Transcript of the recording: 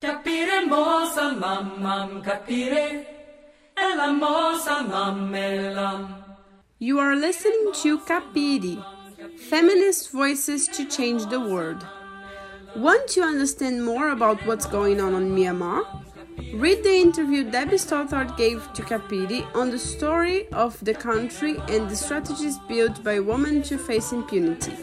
Capire mosa mamam capire mosa. You are listening to Capire, Feminist Voices to Change the World. Want to understand more about what's going on in Myanmar? Read the interview Debbie Stothard gave to Capire on the story of the country and the strategies built by women to face impunity.